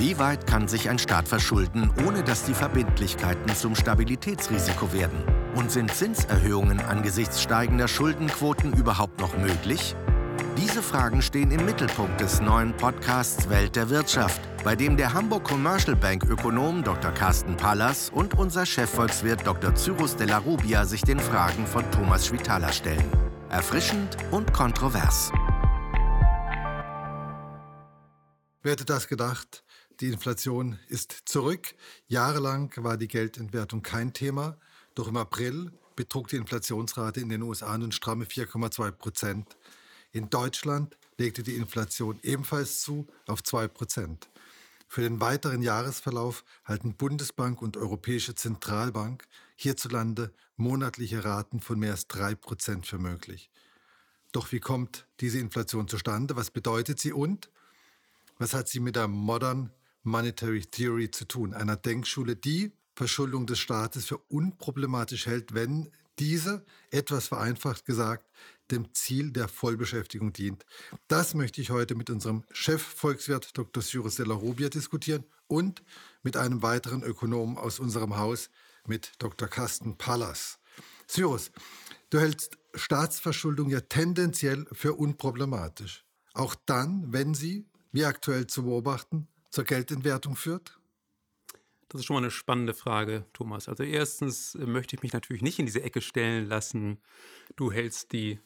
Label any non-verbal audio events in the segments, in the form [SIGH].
Wie weit kann sich ein Staat verschulden, ohne dass die Verbindlichkeiten zum Stabilitätsrisiko werden? Und sind Zinserhöhungen angesichts steigender Schuldenquoten überhaupt noch möglich? Diese Fragen stehen im Mittelpunkt des neuen Podcasts Welt der Wirtschaft, bei dem der Hamburg Commercial Bank Ökonom Dr. Carsten Pallas und unser Chefvolkswirt Dr. Cyrus Della Rubia sich den Fragen von Thomas Schwitaler stellen. Erfrischend und kontrovers. Wer hätte das gedacht? Die Inflation ist zurück. Jahrelang war die Geldentwertung kein Thema. Doch im April betrug die Inflationsrate in den USA nun stramme 4,2 Prozent. In Deutschland legte die Inflation ebenfalls zu auf 2 Prozent. Für den weiteren Jahresverlauf halten Bundesbank und Europäische Zentralbank hierzulande monatliche Raten von mehr als 3 Prozent für möglich. Doch wie kommt diese Inflation zustande? Was bedeutet sie und was hat sie mit der Modern Monetary Theory zu tun? Einer Denkschule, die Verschuldung des Staates für unproblematisch hält, wenn diese, etwas vereinfacht gesagt, dem Ziel der Vollbeschäftigung dient. Das möchte ich heute mit unserem Chefvolkswirt Dr. Cyrus de la Rubia diskutieren und mit einem weiteren Ökonomen aus unserem Haus, mit Dr. Carsten Pallas. Cyrus, du hältst Staatsverschuldung ja tendenziell für unproblematisch. Auch dann, wenn sie, wie aktuell zu beobachten, zur Geldentwertung führt? Das ist schon mal eine spannende Frage, Thomas. Also erstens äh, möchte ich mich natürlich nicht in diese Ecke stellen lassen, du hältst die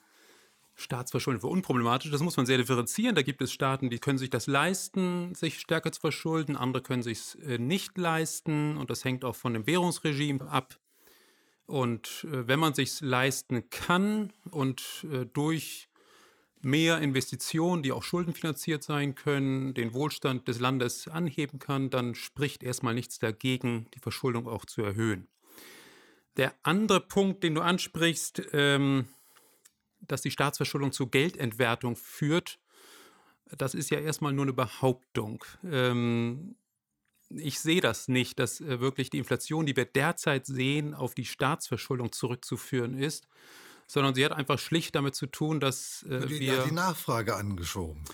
Staatsverschuldung für unproblematisch. Das muss man sehr differenzieren. Da gibt es Staaten, die können sich das leisten, sich stärker zu verschulden. Andere können sich es äh, nicht leisten. Und das hängt auch von dem Währungsregime ab. Und äh, wenn man sich leisten kann und durch mehr Investitionen, die auch schuldenfinanziert sein können, den Wohlstand des Landes anheben kann, dann spricht erstmal nichts dagegen, die Verschuldung auch zu erhöhen. Der andere Punkt, den du ansprichst, ähm, dass die Staatsverschuldung zu Geldentwertung führt, das ist ja erstmal nur eine Behauptung. Ähm, ich sehe das nicht, dass äh, wirklich die Inflation, die wir derzeit sehen, auf die Staatsverschuldung zurückzuführen ist, sondern sie hat einfach schlicht damit zu tun, dass äh, die, wir... Die Nachfrage angeschoben.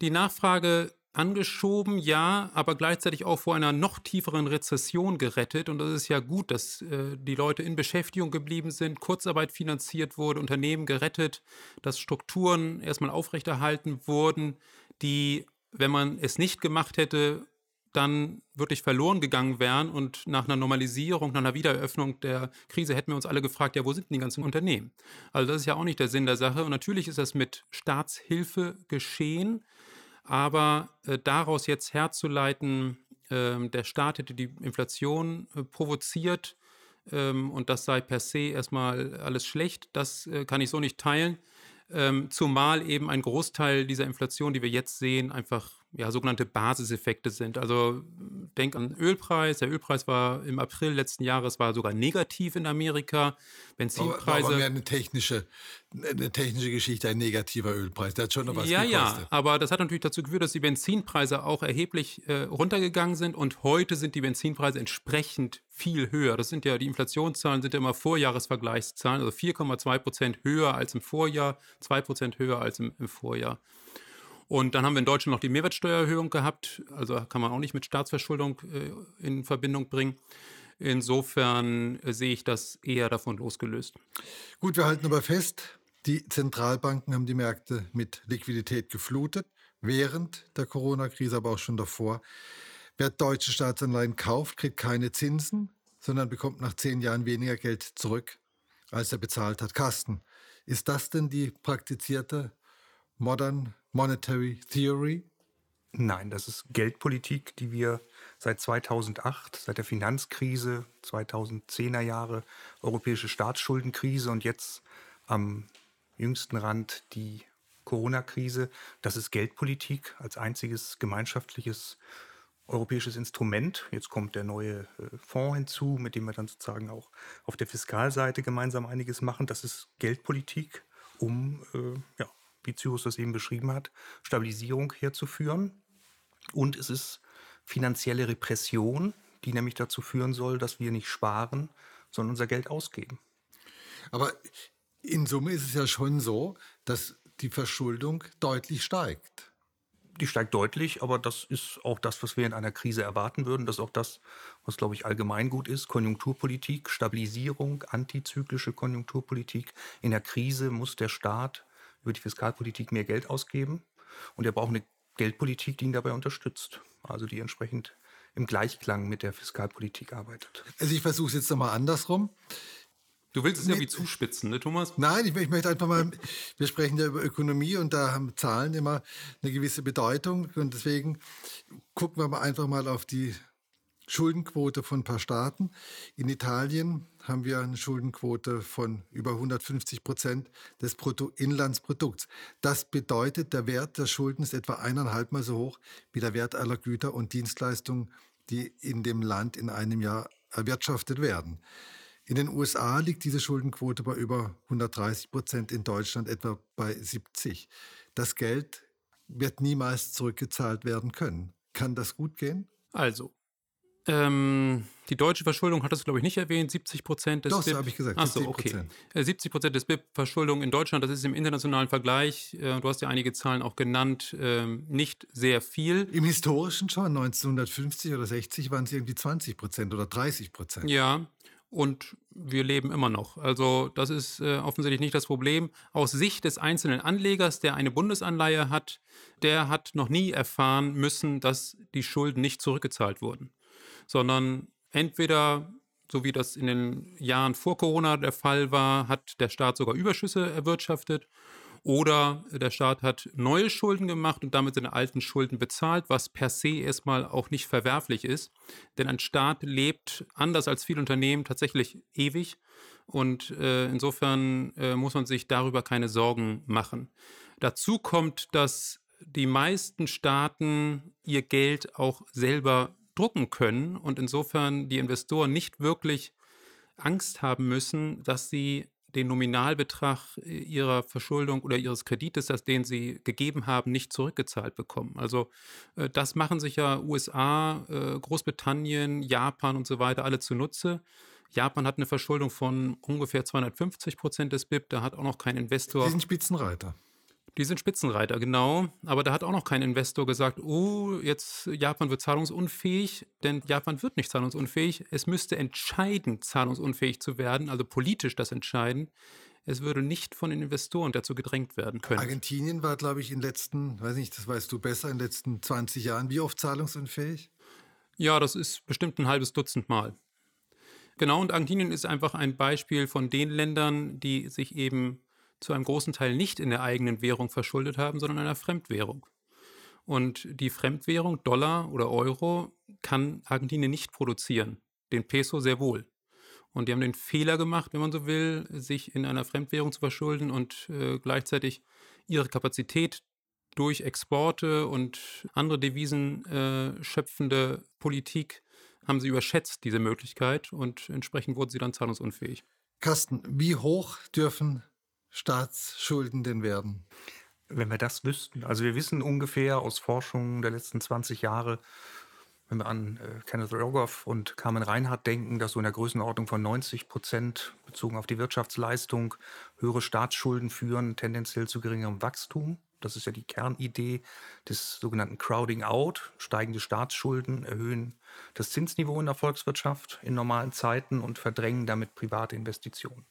Die Nachfrage angeschoben, ja, aber gleichzeitig auch vor einer noch tieferen Rezession gerettet. Und das ist ja gut, dass äh, die Leute in Beschäftigung geblieben sind, Kurzarbeit finanziert wurde, Unternehmen gerettet, dass Strukturen erstmal aufrechterhalten wurden, die, wenn man es nicht gemacht hätte, dann wirklich verloren gegangen wären und nach einer Normalisierung, nach einer Wiedereröffnung der Krise hätten wir uns alle gefragt, ja, wo sind denn die ganzen Unternehmen? Also das ist ja auch nicht der Sinn der Sache. Und natürlich ist das mit Staatshilfe geschehen. Aber äh, daraus jetzt herzuleiten, äh, der Staat hätte die Inflation äh, provoziert ähm, und das sei per se erstmal alles schlecht, das äh, kann ich so nicht teilen. Ähm, zumal eben ein Großteil dieser Inflation, die wir jetzt sehen, einfach ja, sogenannte Basiseffekte sind. Also denk an Ölpreis. Der Ölpreis war im April letzten Jahres war sogar negativ in Amerika. Benzinpreise. Aber, aber eine technische, eine technische Geschichte, ein negativer Ölpreis. Der hat schon noch was ja, gekostet. Ja, aber das hat natürlich dazu geführt, dass die Benzinpreise auch erheblich äh, runtergegangen sind und heute sind die Benzinpreise entsprechend viel höher. Das sind ja, die Inflationszahlen sind ja immer Vorjahresvergleichszahlen, also 4,2 Prozent höher als im Vorjahr, 2 Prozent höher als im, im Vorjahr. Und dann haben wir in Deutschland noch die Mehrwertsteuererhöhung gehabt. Also kann man auch nicht mit Staatsverschuldung äh, in Verbindung bringen. Insofern äh, sehe ich das eher davon losgelöst. Gut, wir halten aber fest, die Zentralbanken haben die Märkte mit Liquidität geflutet, während der Corona-Krise, aber auch schon davor. Wer deutsche Staatsanleihen kauft, kriegt keine Zinsen, sondern bekommt nach zehn Jahren weniger Geld zurück, als er bezahlt hat. Carsten, ist das denn die praktizierte Modern Monetary Theory? Nein, das ist Geldpolitik, die wir seit 2008, seit der Finanzkrise, 2010er Jahre, europäische Staatsschuldenkrise und jetzt am jüngsten Rand die Corona-Krise. Das ist Geldpolitik als einziges gemeinschaftliches europäisches Instrument. Jetzt kommt der neue äh, Fonds hinzu, mit dem wir dann sozusagen auch auf der Fiskalseite gemeinsam einiges machen. Das ist Geldpolitik, um äh, ja, wie Cyrus das eben beschrieben hat, Stabilisierung herzuführen. Und es ist finanzielle Repression, die nämlich dazu führen soll, dass wir nicht sparen, sondern unser Geld ausgeben. Aber in Summe ist es ja schon so, dass die Verschuldung deutlich steigt. Die steigt deutlich, aber das ist auch das, was wir in einer Krise erwarten würden. Das ist auch das, was, glaube ich, allgemein gut ist. Konjunkturpolitik, Stabilisierung, antizyklische Konjunkturpolitik. In der Krise muss der Staat über die Fiskalpolitik mehr Geld ausgeben. Und er braucht eine Geldpolitik, die ihn dabei unterstützt. Also die entsprechend im Gleichklang mit der Fiskalpolitik arbeitet. Also ich versuche es jetzt nochmal andersrum. Du willst es irgendwie zuspitzen, ne, Thomas? Nein, ich, ich, möchte einfach mal, wir sprechen ja über Ökonomie und da haben Zahlen immer eine gewisse Bedeutung und deswegen gucken wir mal einfach mal auf die Schuldenquote von ein paar Staaten. In Italien haben wir eine Schuldenquote von über 150 Prozent des Bruttoinlandsprodukts. Das bedeutet, der Wert der Schulden ist etwa eineinhalb Mal so hoch wie der Wert aller Güter und Dienstleistungen, die in dem Land in einem Jahr erwirtschaftet werden. In den USA liegt diese Schuldenquote bei über 130 Prozent, in Deutschland etwa bei 70. Das Geld wird niemals zurückgezahlt werden können. Kann das gut gehen? Also, ähm, die deutsche Verschuldung hat das, glaube ich, nicht erwähnt. 70 Prozent des Doch, BIP. habe ich gesagt. Achso, okay. 70 äh, Prozent des BIP-Verschuldung in Deutschland, das ist im internationalen Vergleich, äh, du hast ja einige Zahlen auch genannt, äh, nicht sehr viel. Im historischen schon, 1950 oder 60 waren es irgendwie 20 Prozent oder 30 Prozent. Ja, und wir leben immer noch. Also das ist äh, offensichtlich nicht das Problem. Aus Sicht des einzelnen Anlegers, der eine Bundesanleihe hat, der hat noch nie erfahren müssen, dass die Schulden nicht zurückgezahlt wurden, sondern entweder so wie das in den Jahren vor Corona der Fall war, hat der Staat sogar Überschüsse erwirtschaftet oder der Staat hat neue Schulden gemacht und damit seine alten Schulden bezahlt, was per se erstmal auch nicht verwerflich ist. Denn ein Staat lebt anders als viele Unternehmen tatsächlich ewig. Und äh, insofern äh, muss man sich darüber keine Sorgen machen. Dazu kommt, dass die meisten Staaten ihr Geld auch selber drucken können und insofern die Investoren nicht wirklich Angst haben müssen, dass sie den Nominalbetrag äh, ihrer Verschuldung oder ihres Kredites, das den sie gegeben haben, nicht zurückgezahlt bekommen. Also äh, das machen sich ja USA, äh, Großbritannien, Japan und so weiter alle zunutze. Japan hat eine Verschuldung von ungefähr 250 Prozent des BIP. Da hat auch noch kein Investor. Die sind Spitzenreiter. Die sind Spitzenreiter, genau. Aber da hat auch noch kein Investor gesagt, oh, jetzt Japan wird zahlungsunfähig, denn Japan wird nicht zahlungsunfähig. Es müsste entscheidend zahlungsunfähig zu werden, also politisch das entscheiden. Es würde nicht von den Investoren dazu gedrängt werden können. Argentinien war, glaube ich, in den letzten, weiß nicht, das weißt du besser, in den letzten 20 Jahren wie oft zahlungsunfähig? Ja, das ist bestimmt ein halbes Dutzend Mal. Genau, und Argentinien ist einfach ein Beispiel von den Ländern, die sich eben zu einem großen Teil nicht in der eigenen Währung verschuldet haben, sondern in einer Fremdwährung. Und die Fremdwährung, Dollar oder Euro, kann Argentinien nicht produzieren, den Peso sehr wohl. Und die haben den Fehler gemacht, wenn man so will, sich in einer Fremdwährung zu verschulden und äh, gleichzeitig ihre Kapazität durch Exporte und andere Devisen äh, schöpfende Politik haben sie überschätzt, diese Möglichkeit, und entsprechend wurden sie dann zahlungsunfähig. Carsten, wie hoch dürfen Staatsschulden denn werden? Wenn wir das wüssten, also wir wissen ungefähr aus Forschungen der letzten 20 Jahre, wenn wir an äh, Kenneth Rogoff und Carmen Reinhardt denken, dass so in der Größenordnung von 90 Prozent bezogen auf die Wirtschaftsleistung höhere Staatsschulden führen, tendenziell zu geringerem Wachstum. Das ist ja die Kernidee des sogenannten Crowding Out. Steigende Staatsschulden erhöhen das Zinsniveau in der Volkswirtschaft in normalen Zeiten und verdrängen damit private Investitionen.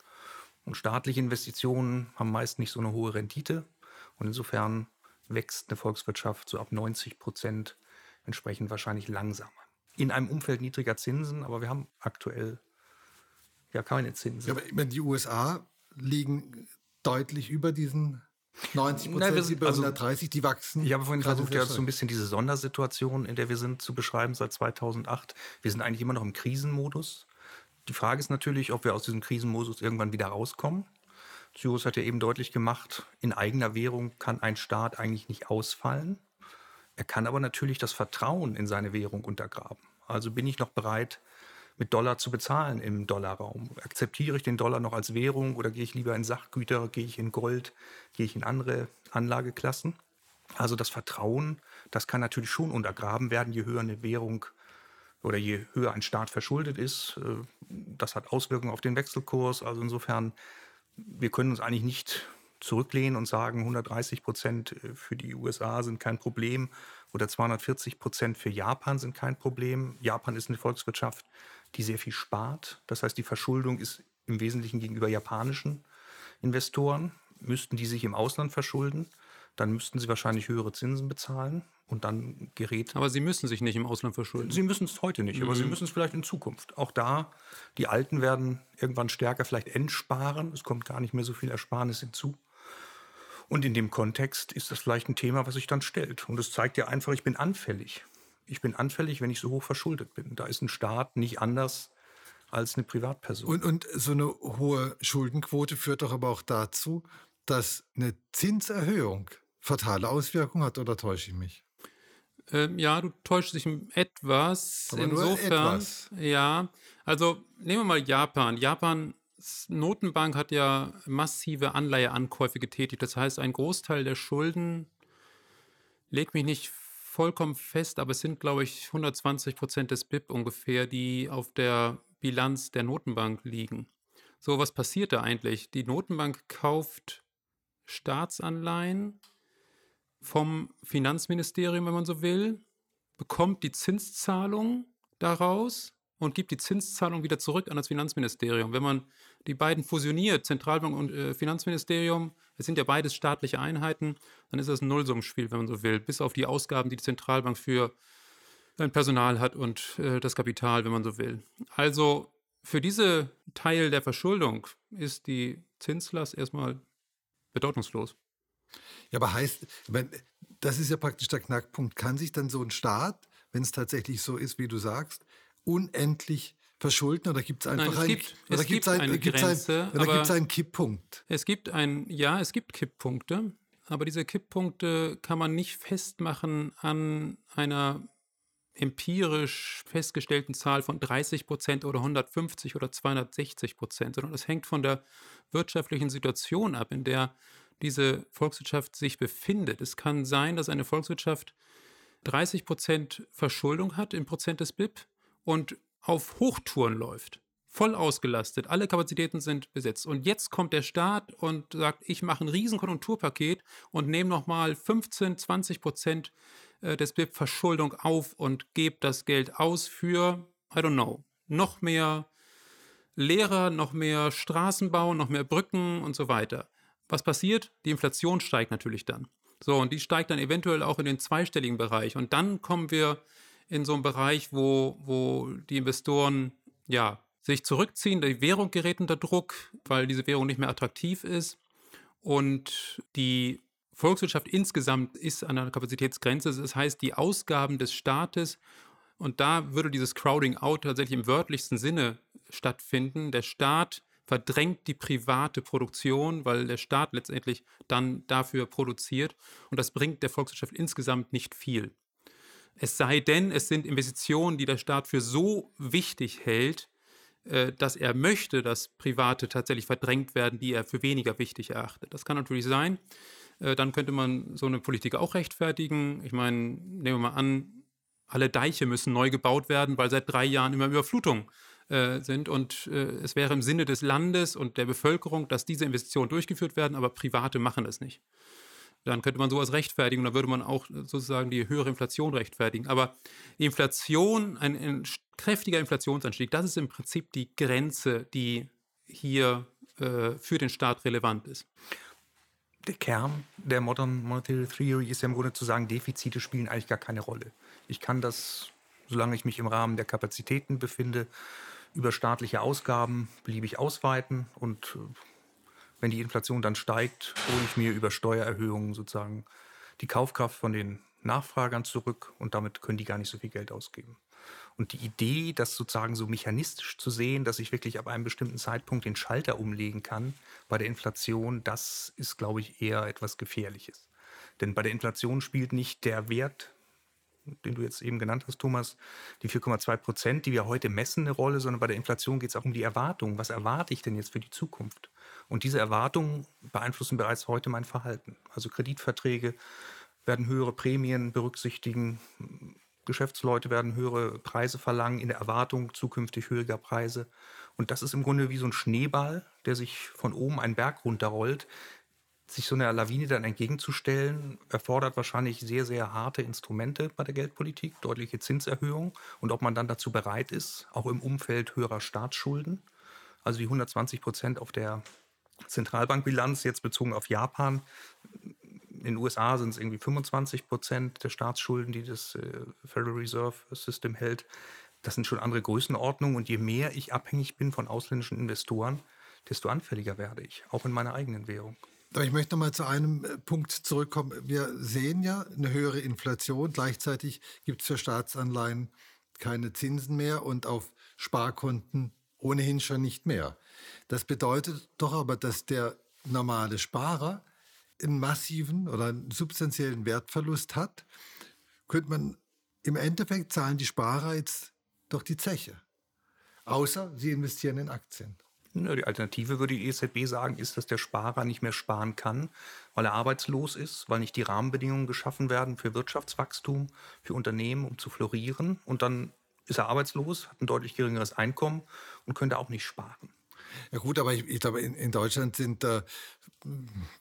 Und staatliche Investitionen haben meist nicht so eine hohe Rendite. Und insofern wächst eine Volkswirtschaft so ab 90 Prozent entsprechend wahrscheinlich langsamer. In einem Umfeld niedriger Zinsen, aber wir haben aktuell ja keine Zinsen. Ja, aber die USA liegen deutlich über diesen 90 Prozent, über also, 130, die wachsen. Ich habe vorhin versucht, ja so ein bisschen diese Sondersituation, in der wir sind, zu beschreiben seit 2008. Wir sind eigentlich immer noch im Krisenmodus. Die Frage ist natürlich, ob wir aus diesem Krisenmodus irgendwann wieder rauskommen. Cyrus hat ja eben deutlich gemacht, in eigener Währung kann ein Staat eigentlich nicht ausfallen. Er kann aber natürlich das Vertrauen in seine Währung untergraben. Also bin ich noch bereit, mit Dollar zu bezahlen im Dollarraum? Akzeptiere ich den Dollar noch als Währung oder gehe ich lieber in Sachgüter, gehe ich in Gold, gehe ich in andere Anlageklassen? Also das Vertrauen, das kann natürlich schon untergraben werden, je höher eine Währung oder je höher ein Staat verschuldet ist. Äh, das hat Auswirkungen auf den Wechselkurs. Also insofern, wir können uns eigentlich nicht zurücklehnen und sagen, 130 Prozent für die USA sind kein Problem oder 240 Prozent für Japan sind kein Problem. Japan ist eine Volkswirtschaft, die sehr viel spart. Das heißt, die Verschuldung ist im Wesentlichen gegenüber japanischen Investoren. Müssten die sich im Ausland verschulden, dann müssten sie wahrscheinlich höhere Zinsen bezahlen und dann gerät. Aber sie müssen sich nicht im Ausland verschulden. Sie müssen es heute nicht, mhm. aber sie mhm. müssen es vielleicht in Zukunft. Auch da, die Alten werden irgendwann stärker vielleicht entsparen. Es kommt gar nicht mehr so viel Ersparnis hinzu. Und in dem Kontext ist das vielleicht ein Thema, was sich dann stellt. Und es zeigt ja einfach, ich bin anfällig. Ich bin anfällig, wenn ich so hoch verschuldet bin. Da ist ein Staat nicht anders als eine Privatperson. Und, und so eine hohe Schuldenquote führt doch aber auch dazu, dass eine Zinserhöhung fatale Auswirkungen hat, oder täusche ich mich? Ähm, ja, du täuschst dich etwas. Aber Insofern, etwas. ja. Also nehmen wir mal Japan. Japans Notenbank hat ja massive Anleiheankäufe getätigt. Das heißt, ein Großteil der Schulden, legt mich nicht vollkommen fest, aber es sind, glaube ich, 120 Prozent des BIP ungefähr, die auf der Bilanz der Notenbank liegen. So, was passiert da eigentlich? Die Notenbank kauft Staatsanleihen vom Finanzministerium, wenn man so will, bekommt die Zinszahlung daraus und gibt die Zinszahlung wieder zurück an das Finanzministerium. Wenn man die beiden fusioniert, Zentralbank und äh, Finanzministerium, es sind ja beides staatliche Einheiten, dann ist das ein Nullsummenspiel, wenn man so will, bis auf die Ausgaben, die die Zentralbank für sein Personal hat und äh, das Kapital, wenn man so will. Also für diese Teil der Verschuldung ist die Zinslast erstmal bedeutungslos. Ja, aber heißt, das ist ja praktisch der Knackpunkt. Kann sich dann so ein Staat, wenn es tatsächlich so ist, wie du sagst, unendlich verschulden oder gibt es einfach Nein, es gibt, ein, es gibt ein, eine Grenze, ein, oder gibt es einen Kipppunkt? Es gibt ein, ja, es gibt Kipppunkte, aber diese Kipppunkte kann man nicht festmachen an einer empirisch festgestellten Zahl von 30 Prozent oder 150 oder 260 Prozent, sondern es hängt von der wirtschaftlichen Situation ab, in der diese Volkswirtschaft sich befindet. Es kann sein, dass eine Volkswirtschaft 30 Prozent Verschuldung hat im Prozent des BIP und auf Hochtouren läuft. Voll ausgelastet, alle Kapazitäten sind besetzt. Und jetzt kommt der Staat und sagt, ich mache ein Riesenkonjunkturpaket und nehme nochmal 15, 20 Prozent äh, des BIP Verschuldung auf und gebe das Geld aus für, I don't know, noch mehr Lehrer, noch mehr Straßenbau, noch mehr Brücken und so weiter was passiert? Die Inflation steigt natürlich dann. So, und die steigt dann eventuell auch in den zweistelligen Bereich. Und dann kommen wir in so einen Bereich, wo, wo die Investoren ja, sich zurückziehen, die Währung gerät unter Druck, weil diese Währung nicht mehr attraktiv ist. Und die Volkswirtschaft insgesamt ist an einer Kapazitätsgrenze. Das heißt, die Ausgaben des Staates, und da würde dieses Crowding out tatsächlich im wörtlichsten Sinne stattfinden. Der Staat verdrängt die private Produktion, weil der Staat letztendlich dann dafür produziert. Und das bringt der Volkswirtschaft insgesamt nicht viel. Es sei denn, es sind Investitionen, die der Staat für so wichtig hält, äh, dass er möchte, dass Private tatsächlich verdrängt werden, die er für weniger wichtig erachtet. Das kann natürlich sein. Äh, dann könnte man so eine Politik auch rechtfertigen. Ich meine, nehmen wir mal an, alle Deiche müssen neu gebaut werden, weil seit drei Jahren immer Überflutung äh, sind. Und äh, es wäre im Sinne des Landes und der Bevölkerung, dass diese Investitionen durchgeführt werden, aber Private machen es nicht. Dann könnte man sowas rechtfertigen dann würde man auch sozusagen die höhere Inflation rechtfertigen. Aber Inflation, ein, ein kräftiger Inflationsanstieg, das ist im Prinzip die Grenze, die hier äh, für den Staat relevant ist der Kern der Modern Monetary Theory ist ja im Grunde zu sagen, Defizite spielen eigentlich gar keine Rolle. Ich kann das, solange ich mich im Rahmen der Kapazitäten befinde, über staatliche Ausgaben beliebig ausweiten und äh, wenn die Inflation dann steigt, hole ich mir über Steuererhöhungen sozusagen die Kaufkraft von den Nachfragern zurück und damit können die gar nicht so viel Geld ausgeben. Und die Idee, das sozusagen so mechanistisch zu sehen, dass ich wirklich ab einem bestimmten Zeitpunkt den Schalter umlegen kann bei der Inflation, das ist, glaube ich, eher etwas Gefährliches. Denn bei der Inflation spielt nicht der Wert den du jetzt eben genannt hast, Thomas, die 4,2 Prozent, die wir heute messen, eine Rolle, sondern bei der Inflation geht es auch um die Erwartung. Was erwarte ich denn jetzt für die Zukunft? Und diese Erwartungen beeinflussen bereits heute mein Verhalten. Also Kreditverträge werden höhere Prämien berücksichtigen, Geschäftsleute werden höhere Preise verlangen in der Erwartung zukünftig höherer Preise. Und das ist im Grunde wie so ein Schneeball, der sich von oben einen Berg runterrollt, sich so einer Lawine dann entgegenzustellen, erfordert wahrscheinlich sehr, sehr harte Instrumente bei der Geldpolitik, deutliche Zinserhöhungen und ob man dann dazu bereit ist, auch im Umfeld höherer Staatsschulden, also die 120 Prozent auf der Zentralbankbilanz, jetzt bezogen auf Japan. In den USA sind es irgendwie 25 Prozent der Staatsschulden, die das äh, Federal Reserve System hält. Das sind schon andere Größenordnungen. Und je mehr ich abhängig bin von ausländischen Investoren, desto anfälliger werde ich, auch in meiner eigenen Währung. Aber ich möchte noch mal zu einem äh, Punkt zurückkommen. Wir sehen ja eine höhere Inflation. Gleichzeitig gibt es für Staatsanleihen keine Zinsen mehr und auf Sparkonten ohnehin schon nicht mehr. Das bedeutet doch aber, dass der normale Sparer einen massiven oder einen substanziellen Wertverlust hat. Könnte man im Endeffekt zahlen die Sparer jetzt doch die Zeche. Außer sie investieren in Aktien. Die Alternative, würde die EZB sagen, ist, dass der Sparer nicht mehr sparen kann, weil er arbeitslos ist, weil nicht die Rahmenbedingungen geschaffen werden für Wirtschaftswachstum, für Unternehmen, um zu florieren. Und dann ist er arbeitslos, hat ein deutlich geringeres Einkommen und könnte auch nicht sparen. Ja gut, aber ich, ich glaube, in, in, Deutschland sind äh,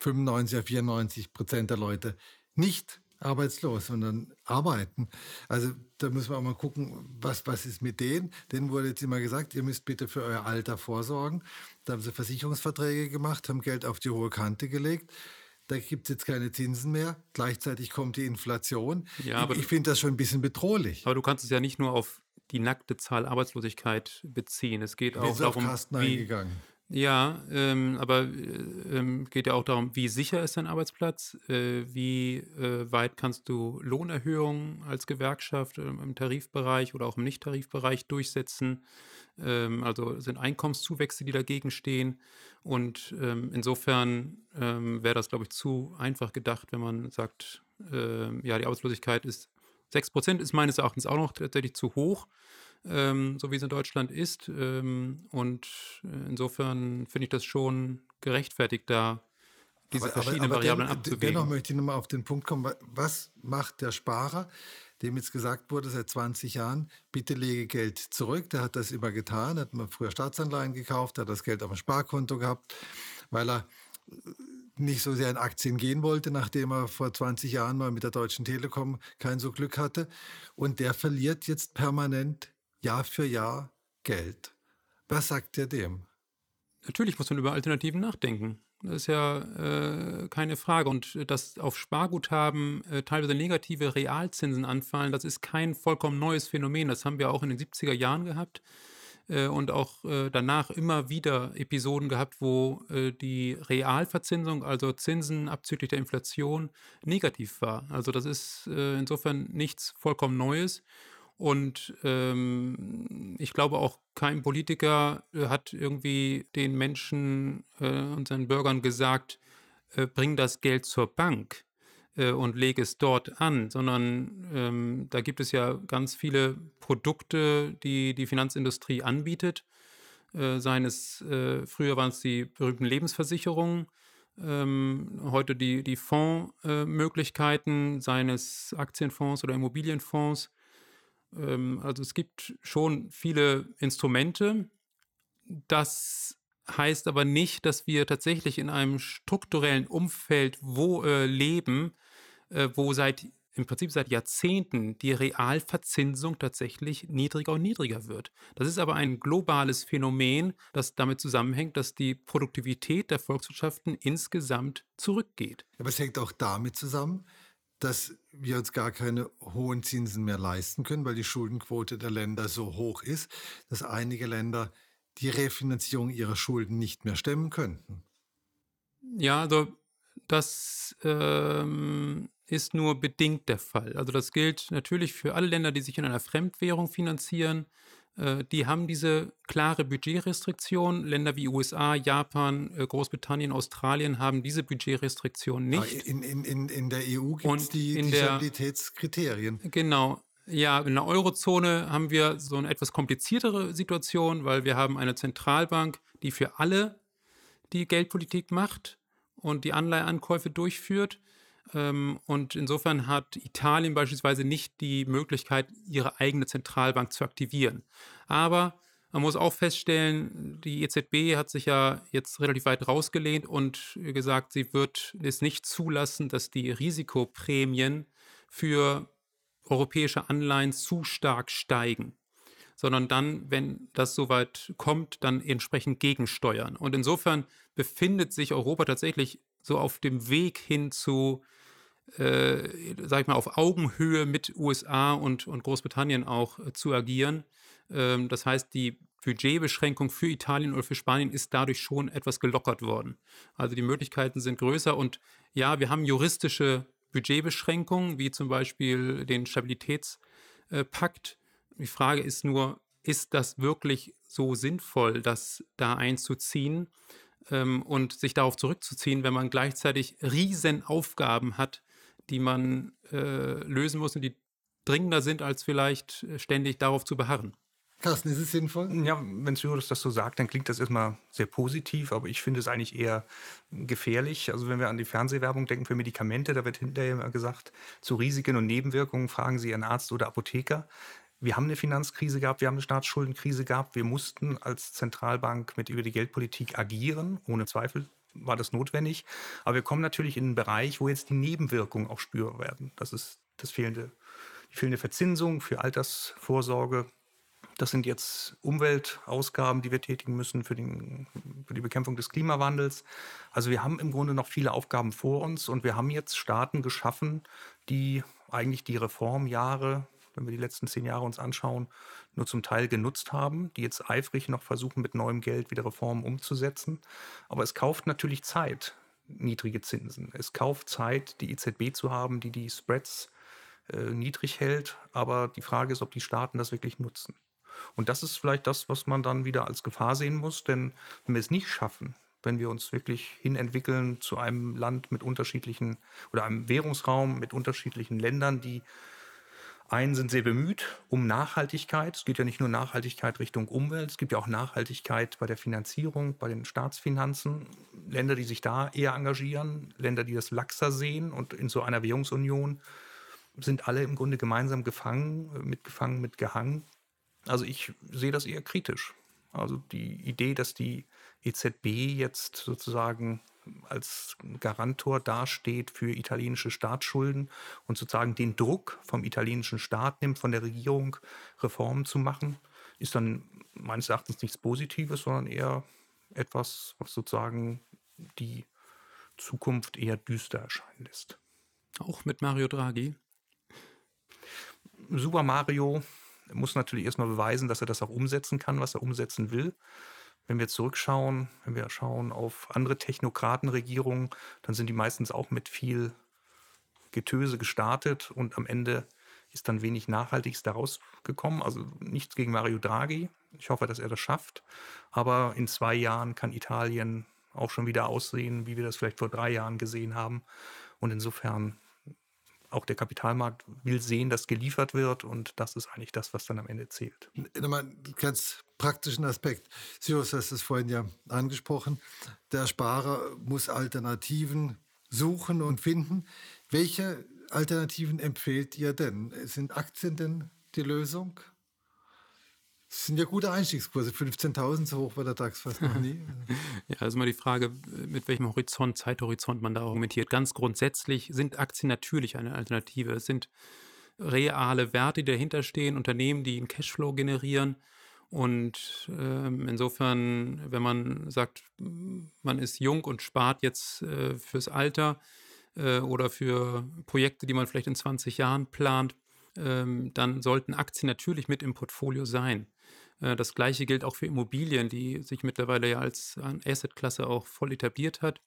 95 94 Prozent der Leute nicht arbeitslos, sondern arbeiten. Also da müssen wir auch mal gucken, was, was ist mit denen. Denen wurde jetzt immer gesagt, ihr müsst bitte für euer Alter vorsorgen. Da haben sie Versicherungsverträge gemacht, haben Geld auf die hohe Kante gelegt. Da gibt es jetzt keine Zinsen mehr. Gleichzeitig kommt die Inflation. Ja, aber ich, ich finde das schon ein bisschen bedrohlich. Aber du kannst es ja nicht nur auf die nackte Zahl Arbeitslosigkeit beziehen. Es geht auch darum, wie, ja, ähm, aber äh, ähm, geht ja auch darum, wie sicher ist dein Arbeitsplatz, äh, wie äh, weit kannst du Lohnerhöhungen als Gewerkschaft ähm, im Tarifbereich oder auch im Nicht-Tarifbereich durchsetzen. Ähm, also sind Einkommenszuwächse, die dagegen stehen. Und ähm, insofern ähm, wäre das, glaube ich, zu einfach gedacht, wenn man sagt, ja, die Arbeitslosigkeit ist 6 Prozent ist meines Erachtens auch noch tatsächlich zu hoch ähm, so wie es in Deutschland ist. Ähm, und äh, insofern finde ich das schon gerechtfertigt, da diese aber, verschiedenen aber, aber Variablen den, abzuwägen. Dennoch möchte ich nochmal auf den Punkt kommen, was macht der Sparer, dem jetzt gesagt wurde seit 20 Jahren, bitte lege Geld zurück. Der hat das immer getan, hat mal früher Staatsanleihen gekauft, hat das Geld auf dem Sparkonto gehabt, weil er nicht so sehr in Aktien gehen wollte, nachdem er vor 20 Jahren mal mit der Deutschen Telekom kein so Glück hatte. Und der verliert jetzt permanent Jahr für Jahr Geld. Was sagt ihr dem? Natürlich muss man über Alternativen nachdenken. Das ist ja äh, keine Frage. Und dass auf Sparguthaben äh, teilweise negative Realzinsen anfallen, das ist kein vollkommen neues Phänomen. Das haben wir auch in den 70er Jahren gehabt äh, und auch äh, danach immer wieder Episoden gehabt, wo äh, die Realverzinsung, also Zinsen abzüglich der Inflation, negativ war. Also das ist äh, insofern nichts vollkommen Neues. Und ähm, ich glaube auch kein Politiker äh, hat irgendwie den Menschen äh, und seinen Bürgern gesagt, äh, bring das Geld zur Bank äh, und lege es dort an, sondern ähm, da gibt es ja ganz viele Produkte, die die Finanzindustrie anbietet. Äh, seien es, äh, früher waren es die berühmten Lebensversicherungen, ähm, heute die, die Fondsmöglichkeiten, seien es Aktienfonds oder Immobilienfonds. Ähm, also es gibt schon viele Instrumente. Das heißt aber nicht, dass wir tatsächlich in einem strukturellen Umfeld wo, äh, leben, äh, wo seit im Prinzip seit Jahrzehnten die Realverzinsung tatsächlich niedriger und niedriger wird. Das ist aber ein globales Phänomen, das damit zusammenhängt, dass die Produktivität der Volkswirtschaften insgesamt zurückgeht. Aber es hängt auch damit zusammen, dass wir uns gar keine hohen Zinsen mehr leisten können, weil die Schuldenquote der Länder so hoch ist, dass einige Länder die Refinanzierung ihrer Schulden nicht mehr stemmen könnten. Ja, also das ähm, ist nur bedingt der Fall. Also das gilt natürlich für alle Länder, die sich in einer Fremdwährung finanzieren. Äh, die haben diese klare Budgetrestriktion. Länder wie USA, Japan, äh, Großbritannien, Australien haben diese Budgetrestriktion nicht. In, in, in, in der EU gibt es die, die Stabilitätskriterien. Genau. Ja, in der Eurozone haben wir so eine etwas kompliziertere Situation, weil wir haben eine Zentralbank, die für alle die Geldpolitik macht und die Anleiheankäufe durchführt. Ähm, und insofern hat Italien beispielsweise nicht die Möglichkeit, ihre eigene Zentralbank zu aktivieren. Aber Man muss auch feststellen, die EZB hat sich ja jetzt relativ weit rausgelehnt und gesagt, sie wird es nicht zulassen, dass die Risikoprämien für europäische Anleihen zu stark steigen, sondern dann, wenn das soweit kommt, dann entsprechend gegensteuern. Und insofern befindet sich Europa tatsächlich so auf dem Weg hin zu, äh, sag ich mal, auf Augenhöhe mit USA und, und Großbritannien auch äh, zu agieren. Ähm, das heißt, die Budgetbeschränkung für Italien oder für Spanien ist dadurch schon etwas gelockert worden. Also die Möglichkeiten sind größer und ja, wir haben juristische Budgetbeschränkungen, wie zum Beispiel den Stabilitätspakt. Die Frage ist nur, ist das wirklich so sinnvoll, das da einzuziehen ähm, und sich darauf zurückzuziehen, wenn man gleichzeitig Riesenaufgaben hat, die man äh, lösen muss und die dringender sind, als vielleicht ständig darauf zu beharren? Carsten, ist es sinnvoll? Ja, wenn Cyrus das so sagt, dann klingt das erstmal sehr positiv, aber ich finde es eigentlich eher gefährlich. Also wenn wir an die Fernsehwerbung denken für Medikamente, da wird hinterher immer gesagt, zu Risiken und Nebenwirkungen fragen Sie Ihren Arzt oder Apotheker. Wir haben eine Finanzkrise gehabt, wir haben eine Staatsschuldenkrise gehabt. Wir mussten als Zentralbank mit über die Geldpolitik agieren, ohne Zweifel war das notwendig. Aber wir kommen natürlich in einen Bereich, wo jetzt die Nebenwirkungen auch spürbar werden. Das ist das fehlende, die fehlende Verzinsung für Altersvorsorge, das sind jetzt Umweltausgaben, die wir tätigen müssen für, den, für, die Bekämpfung des Klimawandels. Also wir haben im Grunde noch viele Aufgaben vor uns und wir haben jetzt Staaten geschaffen, die eigentlich die Reformjahre, wenn wir die letzten zehn Jahre uns anschauen, nur zum Teil genutzt haben, die jetzt eifrig noch versuchen, mit neuem Geld wieder Reformen umzusetzen. Aber es kauft natürlich Zeit, niedrige Zinsen. Es kauft Zeit, die EZB zu haben, die die Spreads äh, niedrig hält. Aber die Frage ist, ob die Staaten das wirklich nutzen. Und das ist vielleicht das, was man dann wieder als Gefahr sehen muss, denn wenn wir es nicht schaffen, wenn wir uns wirklich hinentwickeln zu einem Land mit unterschiedlichen oder einem Währungsraum mit unterschiedlichen Ländern, die einen sind sehr bemüht um Nachhaltigkeit. Es geht ja nicht nur Nachhaltigkeit Richtung Umwelt, es gibt ja auch Nachhaltigkeit bei der Finanzierung, bei den Staatsfinanzen. Länder, die sich da eher engagieren, Länder, die das laxer sehen und in so einer Währungsunion sind alle im Grunde gemeinsam gefangen, mitgefangen, mitgehangen. Also ich sehe das eher kritisch. Also die Idee, dass die EZB jetzt sozusagen als Garantor dasteht für italienische Staatsschulden und sozusagen den Druck vom italienischen Staat nimmt, von der Regierung Reformen zu machen, ist dann meines Erachtens nichts Positives, sondern eher etwas, was sozusagen die Zukunft eher düster erscheinen lässt. Auch mit Mario Draghi? Super Mario muss natürlich erstmal beweisen, dass er das auch umsetzen kann, was er umsetzen will. Wenn wir zurückschauen, wenn wir schauen auf andere Technokratenregierungen, dann sind die meistens auch mit viel Getöse gestartet und am Ende ist dann wenig Nachhaltiges daraus gekommen. Also nichts gegen Mario Draghi. Ich hoffe, dass er das schafft. Aber in zwei Jahren kann Italien auch schon wieder aussehen, wie wir das vielleicht vor drei Jahren gesehen haben. Und insofern auch der Kapitalmarkt will sehen, dass geliefert wird und das ist eigentlich das, was dann am Ende zählt. Nochmal ganz praktischen Aspekt. Sirius hast es vorhin ja angesprochen. Der Sparer muss Alternativen suchen und finden. Welche Alternativen empfehlt ihr denn? Sind Aktien denn die Lösung? Das sind ja gute Einstiegskurse. 15.000, so hoch war der DAX fast noch nie. [LAUGHS] ja, also mal die Frage, mit welchem Horizont, Zeithorizont man da argumentiert. Ganz grundsätzlich sind Aktien natürlich eine Alternative. Es sind reale Werte, die dahinter stehen, Unternehmen, die einen Cashflow generieren. Und ähm, insofern, wenn man sagt, man ist jung und spart jetzt äh, fürs Alter äh, oder für Projekte, die man vielleicht in 20 Jahren plant, ähm, dann sollten Aktien natürlich mit im Portfolio sein. Äh, das gleiche gilt auch für Immobilien, die sich mittlerweile ja als Assetklasse auch voll etabliert hat.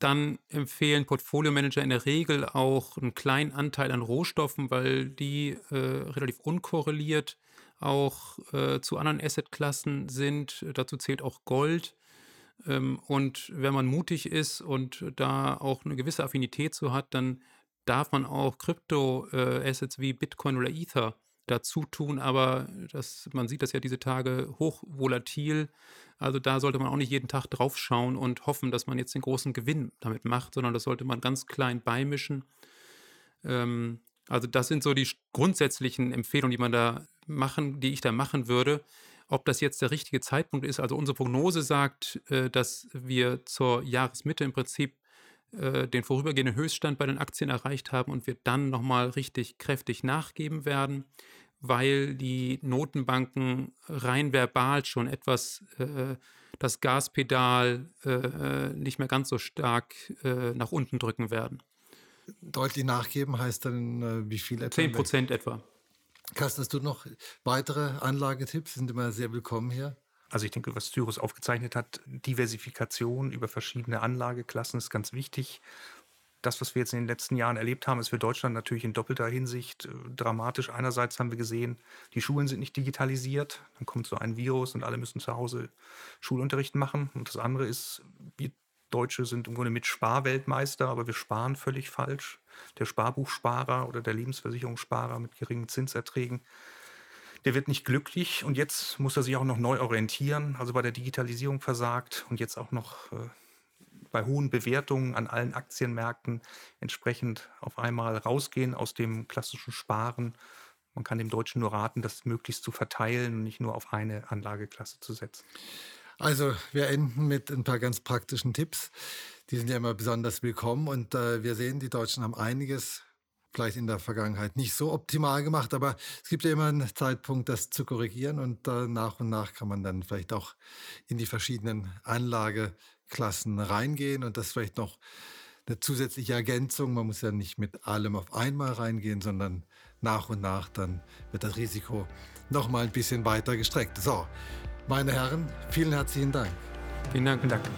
Dann empfehlen Portfolio-Manager in der Regel auch einen kleinen Anteil an Rohstoffen, weil die äh, relativ unkorreliert auch äh, zu anderen Assetklassen sind. Dazu zählt auch Gold. Ähm, und wenn man mutig ist und da auch eine gewisse Affinität zu hat, dann darf man auch Krypto-Assets äh, wie Bitcoin oder Ether dazu tun, aber das, man sieht das ja diese Tage hochvolatil. Also da sollte man auch nicht jeden Tag drauf schauen und hoffen, dass man jetzt den großen Gewinn damit macht, sondern das sollte man ganz klein beimischen. Ähm, also das sind so die grundsätzlichen Empfehlungen, die man da machen, die ich da machen würde. Ob das jetzt der richtige Zeitpunkt ist, also unsere Prognose sagt, äh, dass wir zur Jahresmitte im Prinzip äh, den vorübergehenden Höchststand bei den Aktien erreicht haben und wir dann nochmal richtig kräftig nachgeben werden, weil die Notenbanken rein verbal schon etwas äh, das Gaspedal nicht mehr ganz so stark nach unten drücken werden. Deutlich nachgeben heißt dann wie viel etwa? 10 Prozent etwa. Carsten, hast du noch weitere Anlagetipps? Sind immer sehr willkommen hier. Also ich denke, was Cyrus aufgezeichnet hat, Diversifikation über verschiedene Anlageklassen ist ganz wichtig. Das, was wir jetzt in den letzten Jahren erlebt haben, ist für Deutschland natürlich in doppelter Hinsicht äh, dramatisch. Einerseits haben wir gesehen, die Schulen sind nicht digitalisiert. Dann kommt so ein Virus und alle müssen zu Hause Schulunterricht machen. Und das andere ist, wir Deutsche sind im Grunde mit Sparweltmeister, aber wir sparen völlig falsch. Der Sparbuchsparer oder der Lebensversicherungssparer mit geringen Zinserträgen der wird nicht glücklich und jetzt muss er sich auch noch neu orientieren, also bei der Digitalisierung versagt und jetzt auch noch äh, bei hohen Bewertungen an allen Aktienmärkten entsprechend auf einmal rausgehen aus dem klassischen Sparen. Man kann dem Deutschen nur raten, das möglichst zu verteilen und nicht nur auf eine Anlageklasse zu setzen. Also wir enden mit ein paar ganz praktischen Tipps. Die sind ja immer besonders willkommen und äh, wir sehen, die Deutschen haben einiges vielleicht in der Vergangenheit nicht so optimal gemacht, aber es gibt ja immer einen Zeitpunkt, das zu korrigieren und äh, nach und nach kann man dann vielleicht auch in die verschiedenen Anlageklassen reingehen und das vielleicht noch eine zusätzliche Ergänzung. Man muss ja nicht mit allem auf einmal reingehen, sondern nach und nach dann wird das Risiko noch mal ein bisschen weiter gestreckt. So, meine Herren, vielen herzlichen Dank. Vielen Dank. Danke.